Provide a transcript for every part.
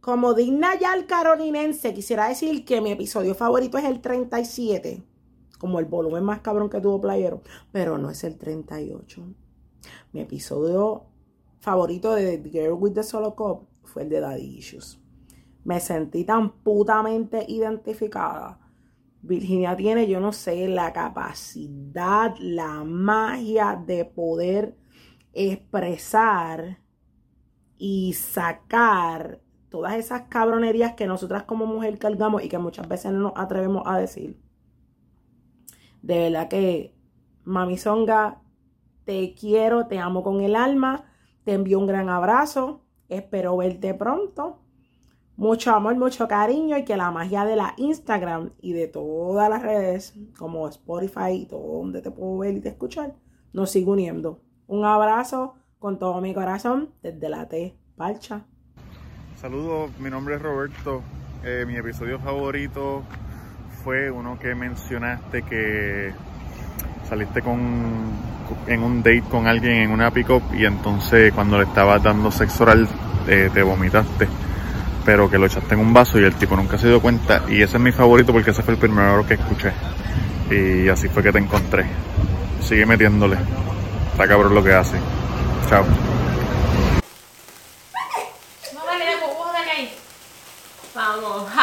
como digna ya al carolinense, quisiera decir que mi episodio favorito es el 37, como el volumen más cabrón que tuvo Playero, pero no es el 38. Mi episodio favorito de The Girl with the Solo Cup fue el de Daddy Issues. Me sentí tan putamente identificada. Virginia tiene, yo no sé, la capacidad, la magia de poder expresar y sacar todas esas cabronerías que nosotras como mujer cargamos y que muchas veces no nos atrevemos a decir. De verdad que, Mami Songa, te quiero, te amo con el alma, te envío un gran abrazo, espero verte pronto. Mucho amor, mucho cariño y que la magia de la Instagram y de todas las redes como Spotify y todo donde te puedo ver y te escuchar nos siga uniendo. Un abrazo con todo mi corazón desde la T Palcha. Saludos, mi nombre es Roberto. Eh, mi episodio favorito fue uno que mencionaste que saliste con en un date con alguien en una pick-up y entonces cuando le estabas dando sexo oral eh, te vomitaste, pero que lo echaste en un vaso y el tipo nunca se dio cuenta. Y ese es mi favorito porque ese fue el primero que escuché. Y así fue que te encontré. Sigue metiéndole. Está cabrón lo que hace. Chao. Vamos,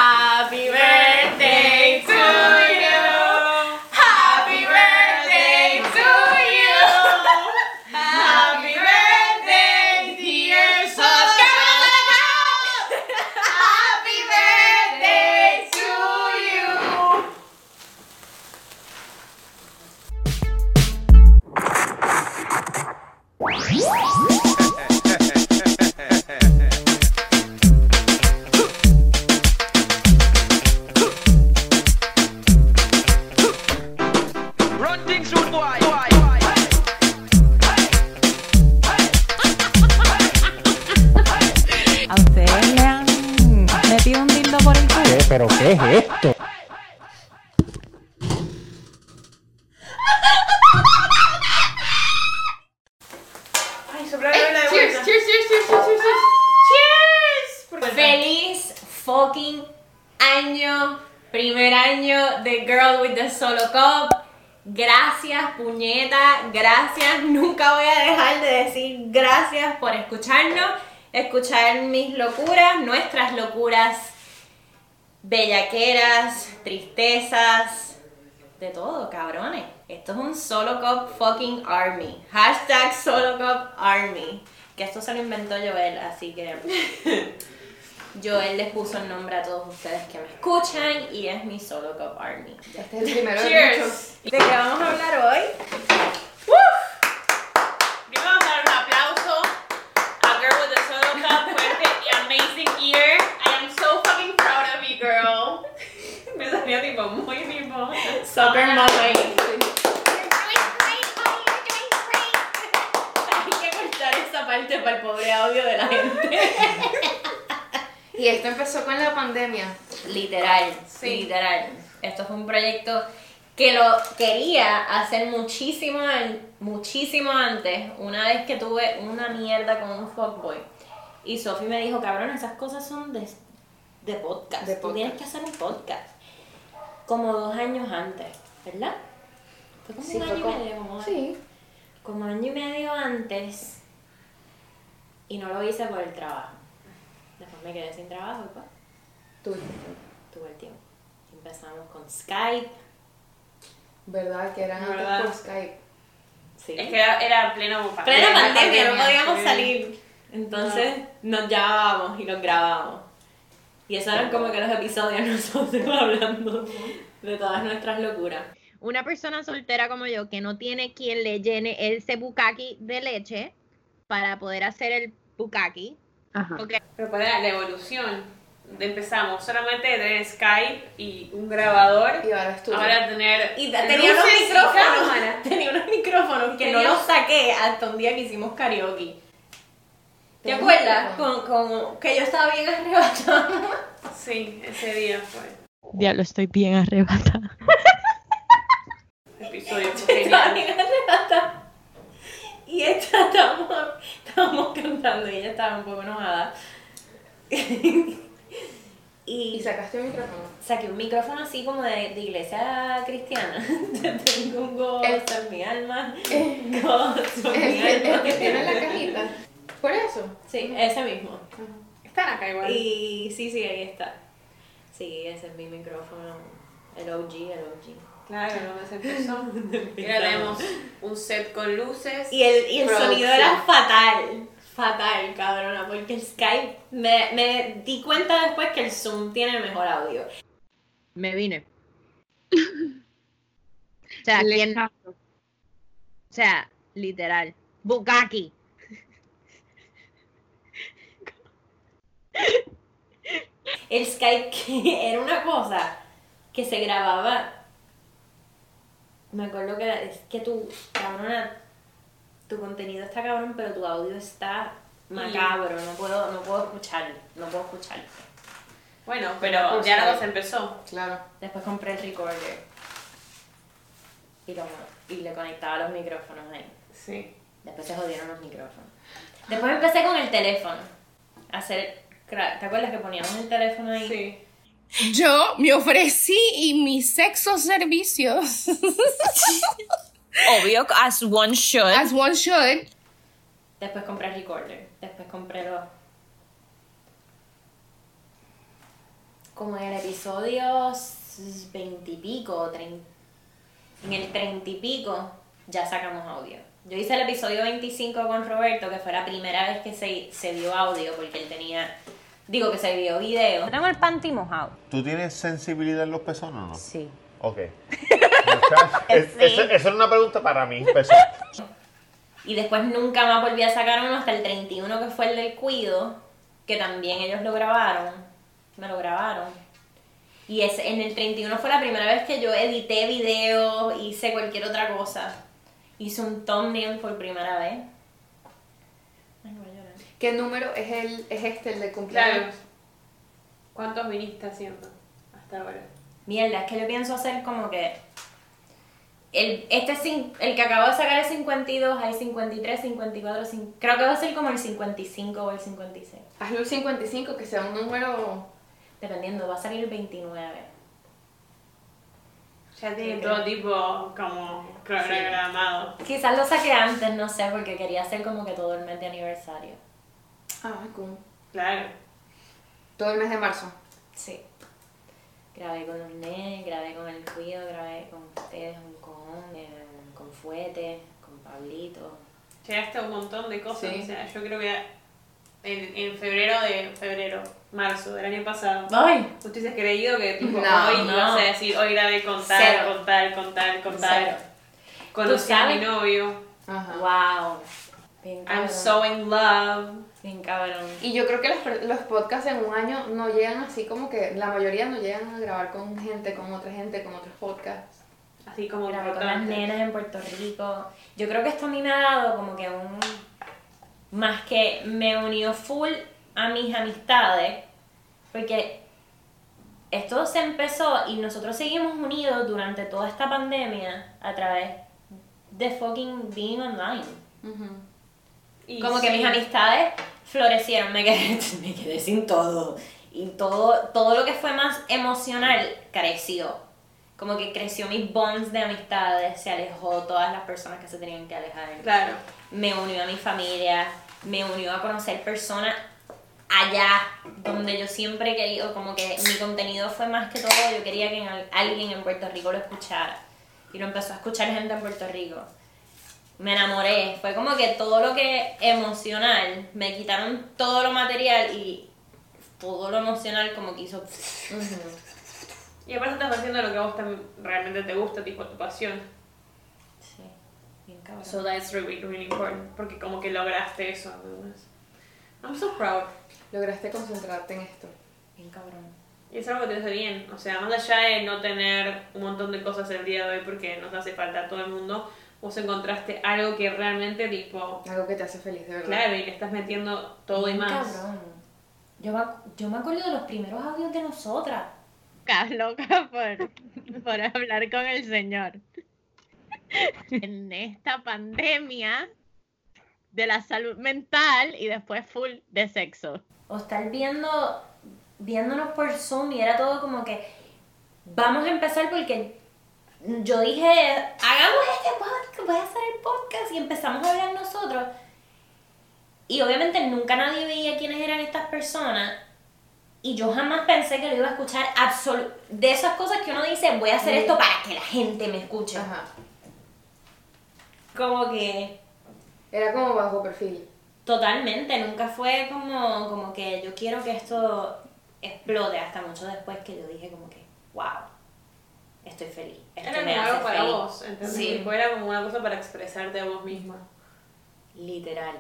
Gracias, puñeta, gracias. Nunca voy a dejar de decir gracias por escucharnos, escuchar mis locuras, nuestras locuras, bellaqueras, tristezas, de todo, cabrones. Esto es un Solo Cup fucking army. Hashtag Solo Cup army. Que esto se lo inventó Joel, así que Joel les puso el nombre a todos ustedes que me escuchan y es mi Solo Cup army. Este es el primero de Cheers. muchos. ¿De qué vamos a hablar hoy? Primero vamos a dar un aplauso a Girl with the Solo Cup for este amazing year. I am so fucking proud of you, girl. Me salió tipo muy tipo. Soccer mama. Ay, Hay que cortar esa parte para el pobre audio de la gente. Y esto empezó con la pandemia. Literal, Sí. literal. Esto fue un proyecto que lo quería hacer muchísimo, muchísimo antes, una vez que tuve una mierda con un fuckboy. Y Sophie me dijo, cabrón, esas cosas son de, de podcast. De Tú podcast. tienes que hacer un podcast. Como dos años antes, ¿verdad? Fue como Sí, un año como- y medio, como, Sí. como año y medio antes. Y no lo hice por el trabajo. Después me quedé sin trabajo y pues Tú. tuve el tiempo. Empezamos con Skype. ¿Verdad? Que eran antes ¿Verdad? por Skype. Sí. Es que era, era pleno pandemia. Plena pandemia, no podíamos sí. salir. Entonces nos llamábamos y los grabábamos. Y esos eran como que los episodios nosotros hablando de todas nuestras locuras. Una persona soltera como yo que no tiene quien le llene ese bukaki de leche para poder hacer el bukaki. Porque Pero para la evolución. Empezamos solamente de tener Skype y un grabador. Y ahora es tuyo. Ahora tener. Y te- tenía unos micrófonos, tenía unos micrófonos que no los saqué hasta un día que hicimos karaoke. ¿Te acuerdas? Con, con, que yo estaba bien arrebatada. Sí, ese día fue. Diablo, estoy bien arrebatada. Episodio genial. bien arrebatada. Y esta estábamos, estábamos cantando y ella estaba un poco enojada. sacaste un micrófono. Saqué un micrófono así como de, de iglesia cristiana. Tengo un gozo El- en mi alma. Gozo en mi El, el alma. que tiene la cajita. Por eso. Sí, ese mismo. Están acá igual. Y sí, sí, ahí está. Sí, ese es mi micrófono. El OG, el OG. Claro, no se empezó. Y ahora tenemos un set con luces. Y el, y el sonido era fatal. Fatal, cabrona, porque el Skype. Me, me di cuenta después que el Zoom tiene mejor audio. Me vine. O sea, ¿quién? O sea, literal. Bukaki. El Skype que era una cosa que se grababa. Me acuerdo que es que tu cabrona, tu contenido está cabrón, pero tu audio está macabro. No puedo, no puedo escuchar, no puedo escuchar. Bueno, pero ya luego se empezó. Claro. Después compré el recorder y, lo, y le conectaba los micrófonos ahí. Sí. Después se jodieron los micrófonos. Después empecé con el teléfono. A hacer. ¿Te acuerdas que poníamos el teléfono ahí? Sí. Yo me ofrecí y mis sexos servicios, Obvio, as one should. as one should, Después compré el recorder. Después compré los. Como en el episodio veintipico, en el treinta y pico, ya sacamos audio. Yo hice el episodio 25 con Roberto, que fue la primera vez que se, se dio audio, porque él tenía. Digo que se dio video. Tengo el panty mojado. ¿Tú tienes sensibilidad en los pezones o no? Sí. Ok. Es- Sí. Esa esa es una pregunta para mí. Y después nunca más volví a sacar uno hasta el 31, que fue el del cuido, que también ellos lo grabaron. Me lo grabaron. Y ese, en el 31 fue la primera vez que yo edité video, hice cualquier otra cosa. Hice un thumbnail por primera vez. Ay, voy a llorar. ¿Qué número es el es este, el de Claro. cumpleaños? ¿Cuántos viniste haciendo hasta ahora? Mierda, es que yo pienso hacer como que. El, este el que acabo de sacar es 52, hay 53, 54, cin- creo que va a ser como el 55 o el 56. Hazlo el 55, que sea un número... Dependiendo, va a salir el 29. Ya tiene todo creo. tipo como programado. Quizás lo saqué antes, no sé, porque quería hacer como que todo el mes de aniversario. Ah, cool. Claro. Todo el mes de marzo. Sí. Grabé con los nenes, grabé con el cuido, grabé con ustedes, con, eh, con Fuete, con Pablito. Llegaste a un montón de cosas. Sí. O sea, yo creo que en, en febrero de febrero, marzo del año pasado. ¡Ay! ¿Tú te hubieses creído que tipo, No, hoy no. ibas a decir, hoy grabé con tal, Cero. con tal, con tal, con tal? Cero. Conocí a mi novio. Ajá. ¡Wow! Bien. I'm so in love. Bien cabrón. Y yo creo que los, los podcasts en un año no llegan así como que la mayoría no llegan a grabar con gente, con otra gente, con otros podcasts. Así como Grabé con las nenas en Puerto Rico. Yo creo que esto a mí me ha dado como que un... Más que me unió full a mis amistades. Porque esto se empezó y nosotros seguimos unidos durante toda esta pandemia a través de fucking being online. Y Como que sí. mis amistades florecieron, me quedé, me quedé sin todo. Y todo, todo lo que fue más emocional creció. Como que creció mis bonds de amistades, se alejó todas las personas que se tenían que alejar. Claro. Me unió a mi familia, me unió a conocer personas allá donde yo siempre he querido, como que mi contenido fue más que todo, yo quería que al- alguien en Puerto Rico lo escuchara. Y lo empezó a escuchar gente en Puerto Rico. Me enamoré, fue como que todo lo que emocional, me quitaron todo lo material y todo lo emocional como que hizo... Y aparte estás haciendo lo que a vos realmente te gusta, tipo tu pasión. Sí, bien cabrón. So that's really, really important. Porque como que lograste eso. además. I'm so proud. Lograste concentrarte en esto. Bien cabrón. Y es algo que te hace bien. O sea, más allá de no tener un montón de cosas el día de hoy porque nos hace falta a todo el mundo, vos encontraste algo que realmente, tipo, Algo que te hace feliz, de verdad. claro, y le estás metiendo todo y más. cabrón. Yo me, yo me acuerdo de los primeros audios de nosotras. Estás loca por, por hablar con el Señor. En esta pandemia de la salud mental y después full de sexo. O estar viendo viéndonos por Zoom y era todo como que vamos a empezar porque yo dije, hagamos este podcast, voy a hacer el podcast y empezamos a hablar nosotros. Y obviamente nunca nadie veía quiénes eran estas personas. Y yo jamás pensé que lo iba a escuchar absolu- de esas cosas que uno dice, voy a hacer esto para que la gente me escuche. Ajá. Como que Era como bajo perfil. totalmente, nunca fue como, como que yo quiero que esto explote hasta mucho después que yo dije como que, wow, estoy feliz. Esto Era me como hace algo para feliz. vos, ¿entendés? Sí, Era como una cosa para expresarte a vos misma. literal.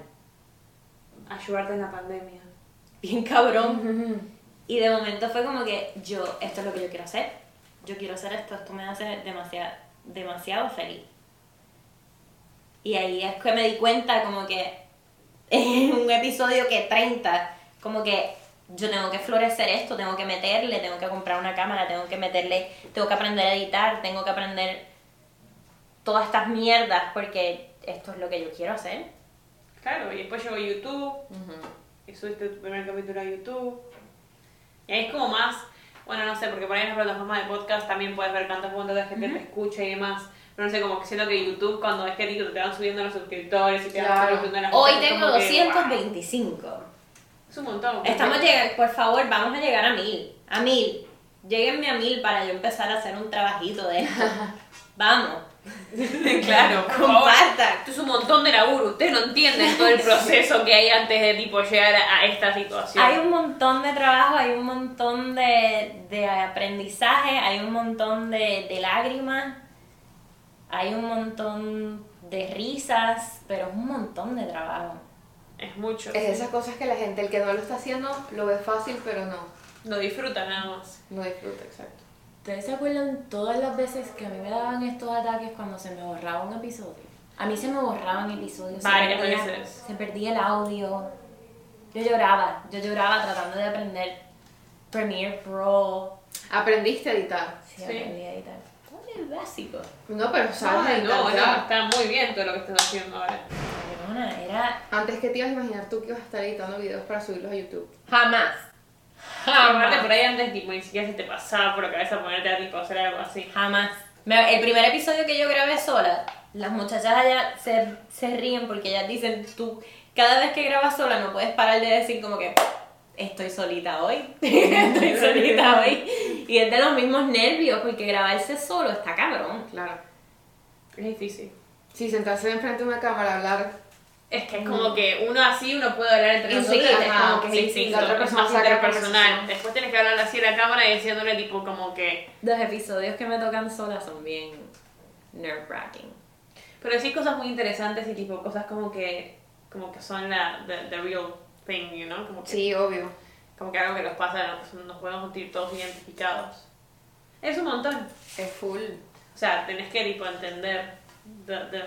Ayudarte en la pandemia. Bien cabrón. Y de momento fue como que yo, esto es lo que yo quiero hacer. Yo quiero hacer esto, esto me hace demasiado, demasiado feliz. Y ahí es que me di cuenta como que en un episodio que 30, como que yo tengo que florecer esto, tengo que meterle, tengo que comprar una cámara, tengo que meterle, tengo que aprender a editar, tengo que aprender todas estas mierdas porque esto es lo que yo quiero hacer. Claro, y después llegó YouTube, y subiste tu primer capítulo a YouTube. Y ahí es como más, bueno, no sé, porque por ahí en las plataformas de podcast también puedes ver cuántos puntos de gente te escucha y demás. Pero no sé, como que siento que YouTube, cuando es que te van subiendo los suscriptores y te van Claro. subiendo las Hoy cosas, tengo como que, 225. wow, Es un montón. Estamos llegando, por favor, vamos a llegar a mil. A mil. Lléguenme a mil para yo empezar a hacer un trabajito de esto. Vamos. claro. Compartan. Esto es un montón de laburo. Ustedes no entienden todo el proceso que hay antes de tipo llegar a, a esta situación. Hay un montón de trabajo, hay un montón de, de aprendizaje, hay un montón de, de lágrimas, hay un montón de risas, pero es un montón de trabajo. Es mucho. Es de esas cosas que la gente, el que no lo está haciendo, lo ve fácil, pero no. Lo disfruta nada más. No disfruta, exacto. ¿Ustedes se acuerdan todas las veces que a mí me daban estos ataques cuando se me borraba un episodio? A mí se me borraban episodios. se Varias perdía- veces. Se perdía el audio. Yo lloraba, yo lloraba tratando de aprender Premiere Pro. Aprendiste a editar. Sí, Sí. aprendí a editar. Muy básico. No, pero sabes no, no, está muy bien todo lo que estás haciendo ahora. Era Antes que te ibas a imaginar tú que ibas a estar editando videos para subirlos a YouTube. jamás. Aparte por ahí antes tipo ni siquiera se te pasaba por la cabeza ponerte a tipo hacer algo así. Jamás. El primer episodio que yo grabé sola, las muchachas allá se, se ríen porque ellas dicen, tú cada vez que grabas sola no puedes parar de decir como que estoy solita hoy, estoy solita hoy. Y es de los mismos nervios porque grabarse solo está cabrón. Claro. Es difícil. Sí, sentarse enfrente de una cámara, hablar. Es que es como que uno así uno puede hablar entre nosotros, sí, es como que sí, sí, la es más interpersonal. Después tienes que hablar así a la cámara y diciéndole tipo como que... Los episodios que me tocan sola son bien nerve wracking. Pero decís cosas muy interesantes y tipo cosas como que como que son la the, the real thing, you know? Como que, Sí, obvio. como que algo que nos pasa, nos, nos podemos sentir todos identificados. Es un montón. Es full. O sea, tenés que tipo entender the, the,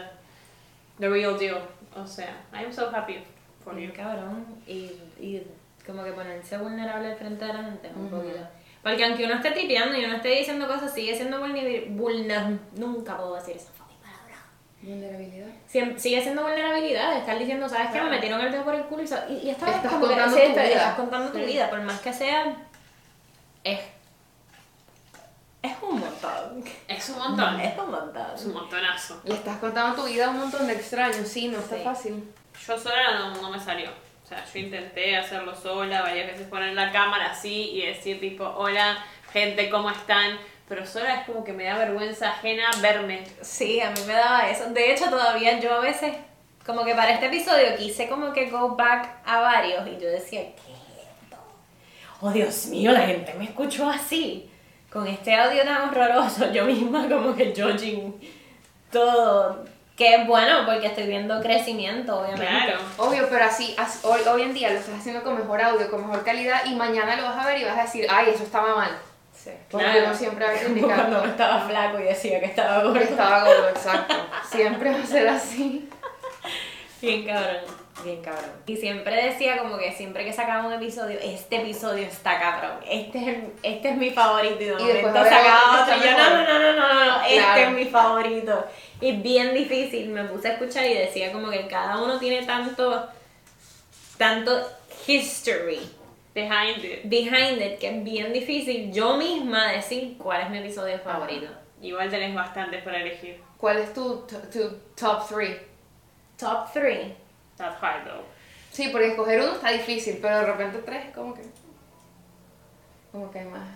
the real deal. O sea, I'm so happy for you. Cabrón. Y, y como que ponerse vulnerable al frente de la gente es un poquito. Porque aunque uno esté tripeando y uno esté diciendo cosas, sigue siendo vulnerable. Nunca puedo decir esa fucking palabra. Vulnerabilidad. Siem- sigue siendo vulnerabilidad estar diciendo, ¿sabes qué? Me metieron el dedo por el culo y, sa- y, y esta vez Estás que- contando sí, tu vida. estás contando tu vida, por más que sea. Es. Es un montón. Es un montón. Es un montón. Es un montonazo. Le estás contando tu vida a un montón de extraños, sí, no está Sí. fácil. Yo sola no, no me salió. O sea, yo intenté hacerlo sola, varias veces poner la cámara así y decir tipo, hola, gente, ¿cómo están? Pero sola es como que me da vergüenza ajena verme. Sí, a mí me daba eso. De hecho, todavía yo a veces, como que para este episodio quise como que go back a varios y yo decía, ¿qué es esto? Oh, Dios mío, la gente me escuchó así. Con este audio tan horroroso, yo misma como que judging todo. Que es bueno porque estoy viendo crecimiento, obviamente. Claro. Obvio, pero así, as- hoy, hoy en día lo estás haciendo con mejor audio, con mejor calidad y mañana lo vas a ver y vas a decir, ay, eso estaba mal. Sí. Porque Claro. uno siempre va a Como cuando criticar. estaba flaco y decía que estaba gordo. Estaba gordo, exacto. Siempre va a ser así. Bien cabrón, bien cabrón. Y siempre decía como que siempre que sacaba un episodio, este episodio está cabrón, este es, el- este es mi favorito. Y de momento sacaba otro yo, no, no, no, no, no, no, no, este Claro. es mi favorito. Y bien difícil, me puse a escuchar y decía como que cada uno tiene tanto, tanto history Behind it. behind it, que es bien difícil yo misma decir cuál es mi episodio favorito. Igual tenés bastantes para elegir. ¿Cuál es tu, tu top 3? Top 3. That's hard though. Sí, porque escoger uno está difícil, pero de repente tres, como que. Como que hay más.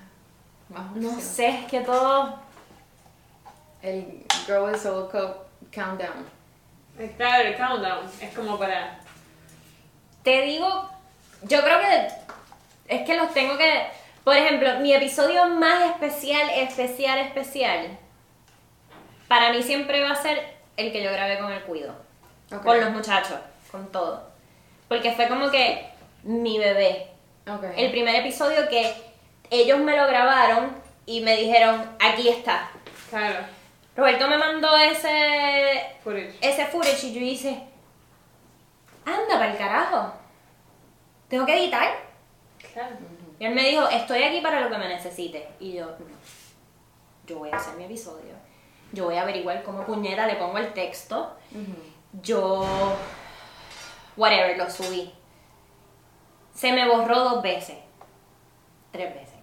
más No sé, es que todo. El Girl with Soul Cup Countdown. Claro, el countdown es como para. Te digo, yo creo que es que los tengo que. Por ejemplo, mi episodio más especial, especial, especial, para mí siempre va a ser el que yo grabé con el cuido. Con los muchachos, con todo. Porque fue como que mi bebé. Ok. El primer episodio que ellos me lo grabaron y me dijeron, aquí está. Claro, Roberto me mandó ese, footage. ese footage y yo hice, anda para el carajo. Tengo que editar. Claro. Y él me dijo, estoy aquí para lo que me necesites. Y yo, no. Yo voy a hacer mi episodio. Yo voy a averiguar cómo puñeta le pongo el texto. Yo, whatever, lo subí. Se me borró dos veces. Tres veces.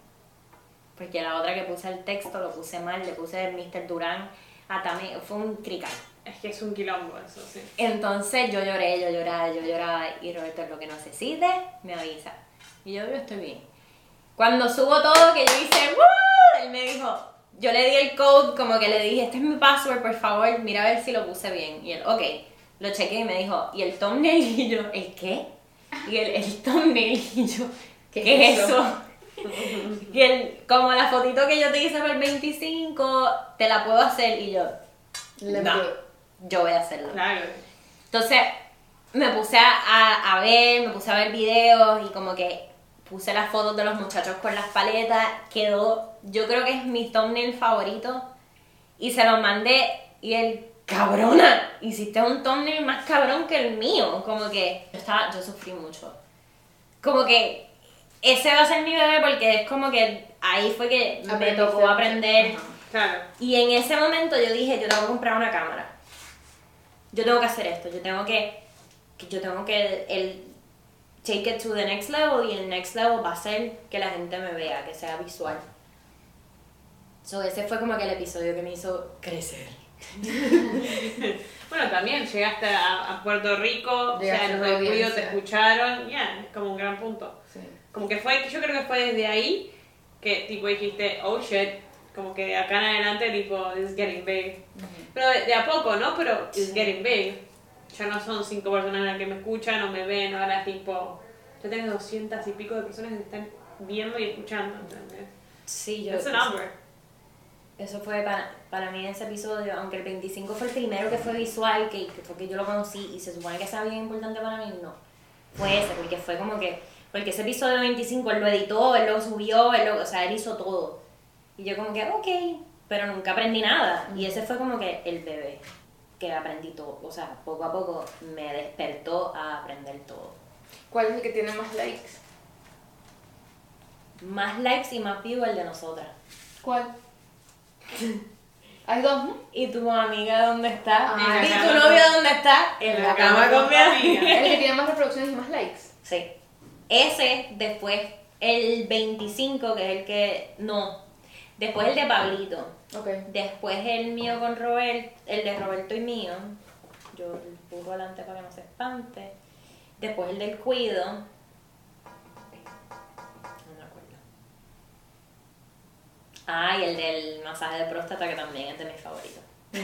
Porque la otra que puse el texto lo puse mal, le puse el Mr. Durán a también, fue un crical. Es que es un quilombo eso, sí. Entonces yo lloré, yo lloraba, yo lloraba y Roberto lo que necesite me avisa. Y yo, yo estoy bien. Cuando subo todo, que yo hice, ¡Woo! Él me dijo, yo le di el code, como que le dije, este es mi password, por favor, mira a ver si lo puse bien. Y él, ok, lo chequeé y me dijo, ¿y el thumbnail? Y yo, ¿el qué? Y él, el thumbnail. Y yo, ¿qué, es eso? y él, como la fotito que yo te hice para el 25, te la puedo hacer. Y yo, Let no, yo voy a hacerlo. Claro. Entonces me puse a, a- a ver, me puse a ver videos y como que puse las fotos de los muchachos con las paletas. Quedó, yo creo que es mi thumbnail favorito. Y se lo mandé y él, cabrona, hiciste un thumbnail más cabrón que el mío. Como que yo, estaba, yo sufrí mucho. Como que ese va a ser mi bebé porque es como que ahí fue que me tocó aprender. Ajá. Claro. Y en ese momento yo dije, yo tengo que comprar una cámara. Yo tengo que hacer esto, yo tengo que, que yo tengo que el take it to the next level y el next level va a ser que la gente me vea, que sea visual. So ese fue como que el episodio que me hizo crecer. Bueno, también llegaste a, a Puerto Rico, o Llegaste sea, los Cuido te escucharon, ya, es como un gran punto. Sí. Como que fue, yo creo que fue desde ahí que tipo dijiste, oh shit, como que de acá en adelante tipo, is getting big. Pero de, de a poco, ¿no? Pero it's getting big. Ya no son cinco personas las que me escuchan o me ven, ahora es tipo, ya tenés doscientas y pico de personas que te están viendo y escuchando, ¿entendés? Sí, yo... It's a number. Eso fue para, para mí ese episodio, aunque el 25 fue el primero que fue visual, que, que fue que yo lo conocí y se supone que sea bien importante para mí, no. Fue ese, porque fue como que, porque ese episodio 25 él lo editó, él lo subió, él lo, o sea, él hizo todo. Y yo como que, ok, pero nunca aprendí nada. Y ese fue como que el bebé, que aprendí todo. O sea, poco a poco me despertó a aprender todo. ¿Cuál es el que tiene más likes? Más likes y más views el de nosotras. ¿Cuál? Hay dos, ¿no? ¿Y tu amiga dónde está? Ah, ¿Y tu cama novio con- dónde está? En la cama con mi amiga. El que tiene más reproducciones y más likes. Sí. Ese, después el 25, que es el que. No. Después el de Pablito. Ok. Después el mío con Robert. El de Roberto y mío. Yo el adelante para que no se espante. Después el del cuido. Ah, y el del masaje de próstata, que también es de mis favoritos.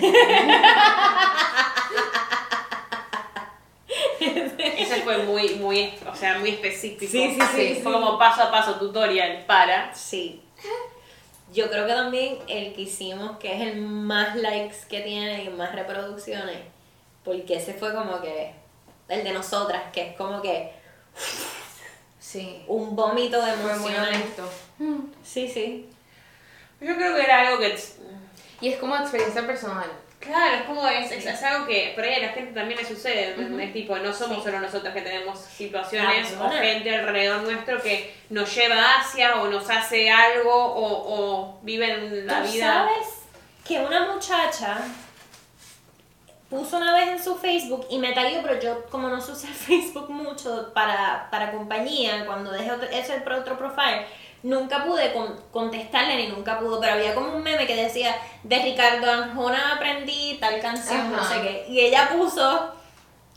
Ese fue muy, muy, o sea, muy específico. Sí, sí, sí, Fue como paso a paso tutorial para. Sí. Yo creo que también el que hicimos, que es el más likes que tiene y más reproducciones, porque ese fue como que el de nosotras, que es como que Sí. un vómito de Fue muy emociones. honesto. Sí, sí. Yo creo que era algo que. Y es como experiencia personal. Claro, es como es, es, es algo que por ahí a la gente también le sucede, ¿entendés? Tipo, no somos solo nosotros que tenemos situaciones o gente alrededor nuestro que nos lleva hacia o nos hace algo o, o viven la ¿Tú vida. sabes que una muchacha puso una vez en su Facebook y me taguió, pero yo como no sé usar Facebook mucho para, para compañía, cuando dejé otro, ese otro profile, nunca pude con- contestarle ni nunca pudo, pero había como un meme que decía, de Ricardo Arjona aprendí tal canción, no sé qué, y ella puso,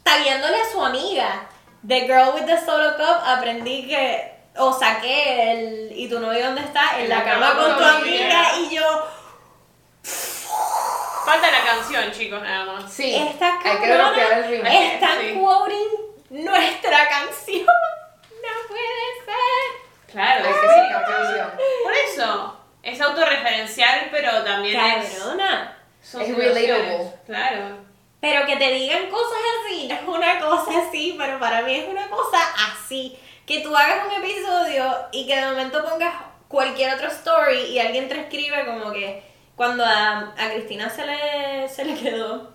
tagueándole a su amiga, The Girl with the Solo Cup, aprendí que, o saqué el, ¿y tu novio dónde está? En la cama con tu amiga, y yo... Falta la canción, chicos, nada más. Sí, Esta hay que bloquear el están Sí. quoting nuestra canción. Claro, sí. que canción. Por eso. Es autorreferencial, pero también es. Cabrona. Es relatable. Claro. Pero que te digan cosas así, no es una cosa así, pero para mí es una cosa así. Que tú hagas un episodio y que de momento pongas cualquier otro story y alguien te escribe como que cuando a, a Cristina se le, se le quedó,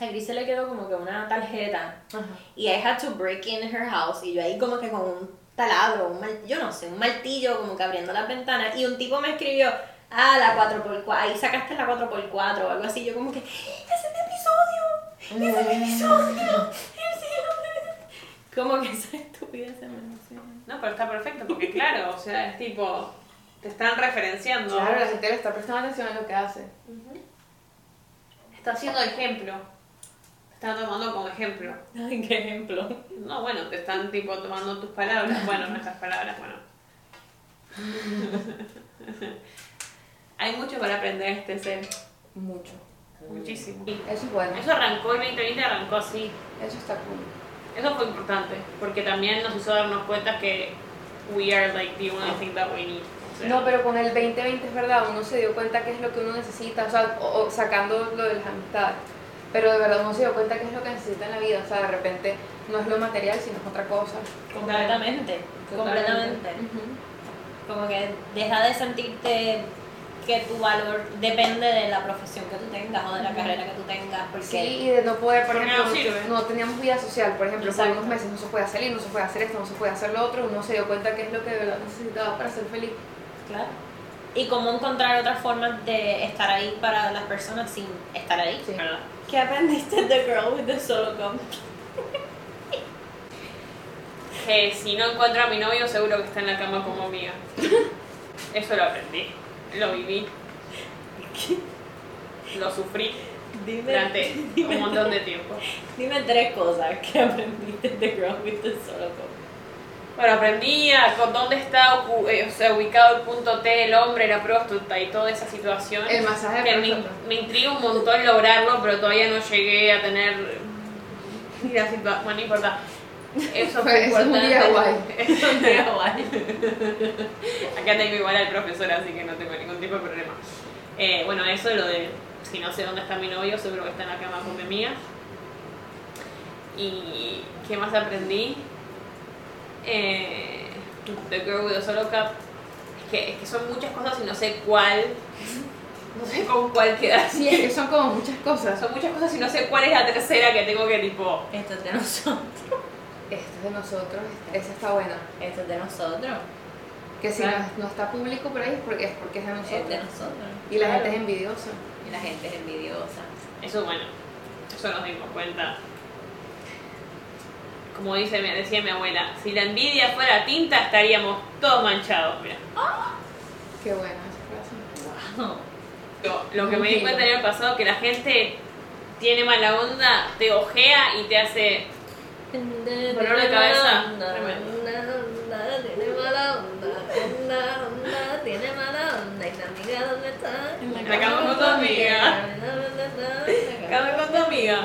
a Cris se le quedó como que una tarjeta y I had to break in her house y yo ahí como que con un taladro, un mal- yo no sé, un martillo como que abriendo las ventanas y un tipo me escribió, ah, la 4x4, ahí sacaste la 4x4 o algo así, yo como que, ese es mi episodio, ese es mi episodio, como que esa estupidez me emociona. No, pero está perfecto, porque claro, o sea, es tipo. Te están referenciando. Claro, la gente le está prestando atención a lo que hace. Está haciendo ejemplo. Están tomando como ejemplo. Ay, qué ejemplo. No, bueno, te están tipo tomando tus palabras. Bueno, nuestras palabras, bueno. Hay mucho para aprender de este ser. Mucho. Muchísimo. Eso es bueno. Eso arrancó, el 2020 arrancó así. Eso está cool. Eso fue importante, porque también nos hizo darnos cuenta que we are like the only thing that we need. O sea, No, pero con el 2020 es verdad, uno se dio cuenta qué es lo que uno necesita, o sea, o, o sacando lo de las amistades. Pero de verdad uno se dio cuenta qué es lo que necesita en la vida, o sea, de repente no es lo material, sino es otra cosa. Completamente, completamente. Como que deja de sentirte que tu valor depende de la profesión que tú tengas o de la carrera que tú tengas. Porque Sí, y de no poder, por ejemplo, no teníamos vida social, por ejemplo, por Exacto. unos meses no se puede salir, no se puede hacer esto, no se puede hacer lo otro, uno se dio cuenta qué es lo que de verdad necesitaba para ser feliz. Claro. Y cómo encontrar otras formas de estar ahí para las personas sin estar ahí. Sí. ¿verdad? ¿Qué aprendiste de Girl with the Solo Cup? Que si no encuentro a mi novio, seguro que está en la cama como amiga. Eso lo aprendí, lo viví, lo sufrí Dime, durante un montón de tiempo. dime tres cosas que aprendiste de Girl with the Solo Cup. Bueno, aprendí a con dónde está eh, o sea, ubicado el punto T del hombre, la próstata y toda esa situación. El masaje que me, me intriga un montón lograrlo, pero todavía no llegué a tener la situa- Bueno, no importa. Eso fue es un importante. DIY. Es un DIY. Acá tengo igual al profesor, así que no tengo ningún tipo de problema. Eh, bueno, eso lo de si no sé dónde está mi novio, seguro que está en la cama con mi amiga. ¿Y qué más aprendí? Eh, The Girl with the Solo Cup. Es que, es que son muchas cosas y no sé cuál. No sé con cuál quedar. Sí, es que son como muchas cosas. Son muchas cosas y no sé cuál es la tercera que tengo que tipo. Esto es de nosotros. Esto es de nosotros, esa está buena. Esto es de nosotros. Que si Claro. no, no está público por ahí es porque es, porque es de nosotros. Es de nosotros. Y la Claro. gente es envidiosa. Y la gente es envidiosa. Eso bueno, eso nos dimos cuenta. Como dice, me decía mi abuela, si la envidia fuera tinta estaríamos todos manchados. Mira. Qué buena esa frase. Wow. Lo, lo que me di cuenta el año pasado que la gente tiene mala onda, te ojea y te hace dolor de cabeza. Tiene mala onda, tiene mala onda. ¿Y la amiga dónde está? En la cama con tu amiga. Cama con tu amiga.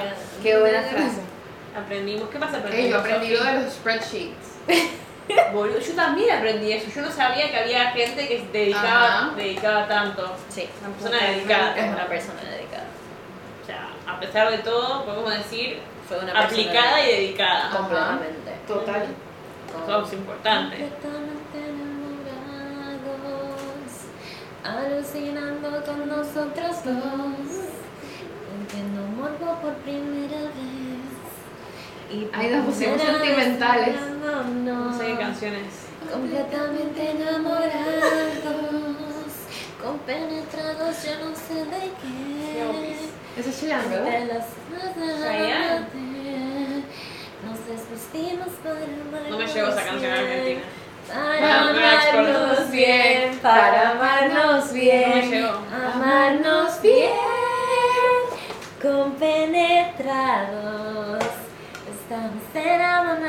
Qué buena frase. Aprendimos, ¿qué Ey, aprendimos? yo aprendí lo de los spreadsheets. Boludo, yo también aprendí eso. Yo no sabía que había gente que se dedicaba, Ajá. dedicaba tanto. Sí, Una persona dedicada. es una persona dedicada. O sea, a pesar de todo, podemos decir Fue una persona aplicada y dedicada. completamente. Total. Eso es importante. Alucinando con nosotros dos, sintiendo morbo por primera vez. Y Ay, nos pusimos sentimentales. amándonos, No sé qué canciones. Completamente enamorados, compenetrados, yo no sé de qué. Eso es chilán, ¿verdad? Nos desvestimos para No me llegó esa canción bien, argentina. Para No, no amarnos bien, para amarnos No me bien, llegó. amarnos bien, compenetrados, estamos enamorados.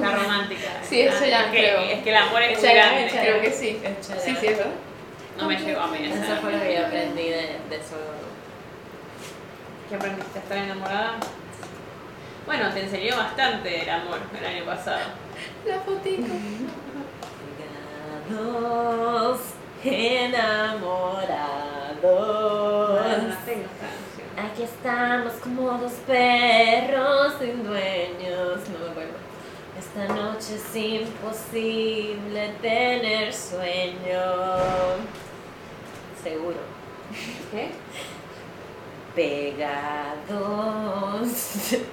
La romántica. Sí, eso ya es que, creo. Es que el amor es muy grande. creo que sí. Sí, sí, es verdad. No me llegó a mí esa. Eso fue lo que yo aprendí de, de eso. ¿Qué aprendiste a estar enamorada? Bueno, te enseñó bastante el amor el año pasado. La fotito. Enamorados. Aquí estamos como dos perros sin dueños. No me acuerdo. Esta noche es imposible tener sueño. Seguro. ¿Qué? Pegados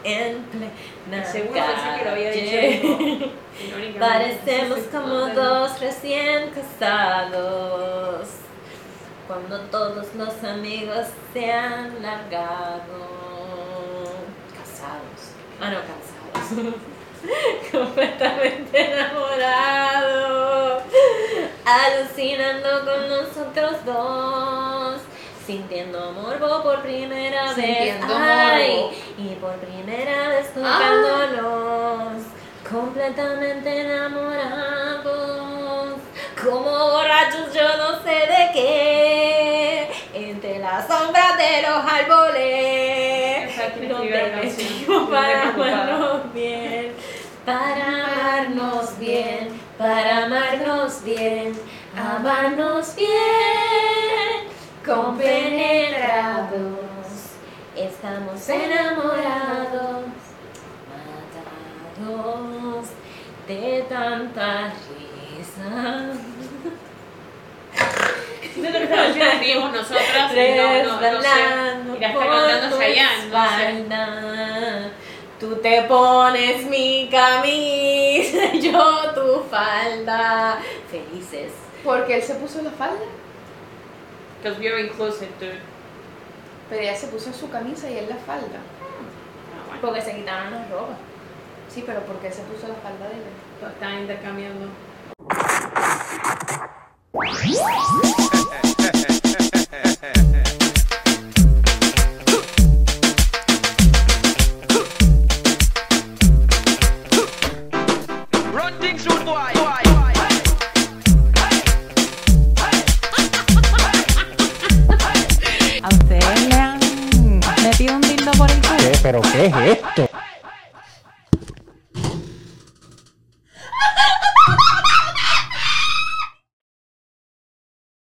en plena Seguro pensé que lo había dicho calle. Parecemos como dos recién casados. Cuando todos los amigos se han largado. Casados. Ah, no, cansados. Completamente enamorados. Alucinando con nosotros dos. Sintiendo morbo por primera Sintiendo vez. Ay, y por primera vez tocándonos. Completamente enamorados. Como borrachos, yo no sé de qué. Entre las sombras de los árboles. O sea, ¿quién Nos escribió la divertimos Estoy para amarnos bien. Para amarnos bien. Para amarnos bien. Amarnos bien. Compenetrados. Estamos enamorados. Matados de tanta risa. Esta canción la escribimos nosotras y no, no, no Y la está por cantando tu Chayanne, no sé. Tú te pones mi camisa, yo tu falda. Felices. Porque él se puso la falda, Because we are inclusive, dude. pero ella se puso su camisa y él la falda. Ah, bueno. Porque se quitaron las ropas. Sí, pero porque él se puso la falda de él. Lo están intercambiando. Qué es esto?